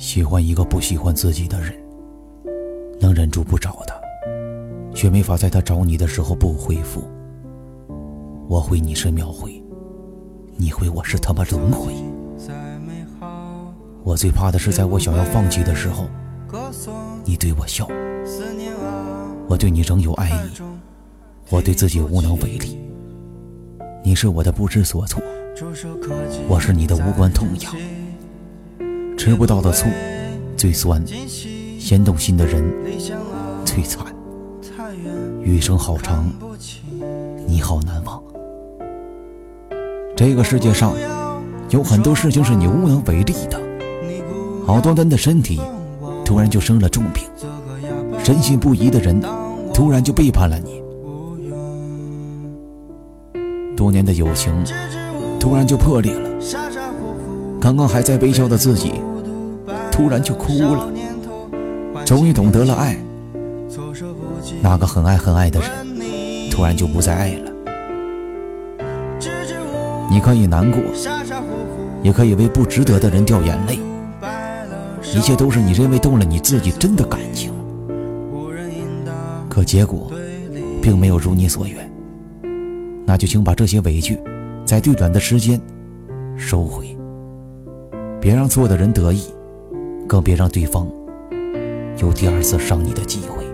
喜欢一个不喜欢自己的人，能忍住不找他，却没法在他找你的时候不回复。我回你是秒回，你回我是他妈轮回。我最怕的是在我想要放弃的时候，你对我笑。我对你仍有爱意，我对自己无能为力。你是我的不知所措，我是你的无关痛痒。吃不到的醋最酸，先动心的人最惨。余生好长，你好难忘。这个世界上有很多事情是你无能为力的。好端端的身体，突然就生了重病；深信不疑的人，突然就背叛了你。多年的友情，突然就破裂了。刚刚还在微笑的自己。突然就哭了，终于懂得了爱。那个很爱很爱的人，突然就不再爱了。你可以难过，也可以为不值得的人掉眼泪，一切都是你认为动了你自己真的感情。可结果并没有如你所愿，那就请把这些委屈，在最短的时间收回，别让错的人得意。更别让对方有第二次伤你的机会。